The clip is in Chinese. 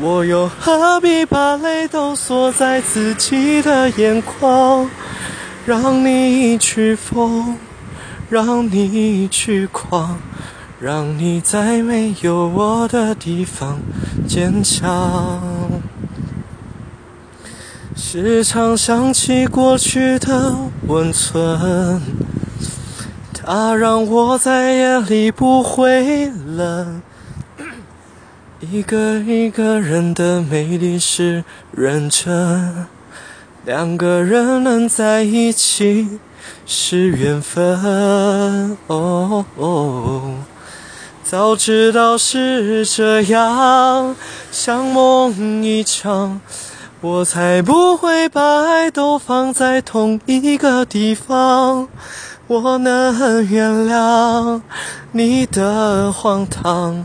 我又何必把泪都锁在自己的眼眶？让你去疯，让你去狂，让你在没有我的地方坚强。时常想起过去的温存，它让我在夜里不会冷。一个一个人的美丽是认真，两个人能在一起是缘分。哦，早知道是这样，像梦一场，我才不会把爱都放在同一个地方。我能原谅你的荒唐。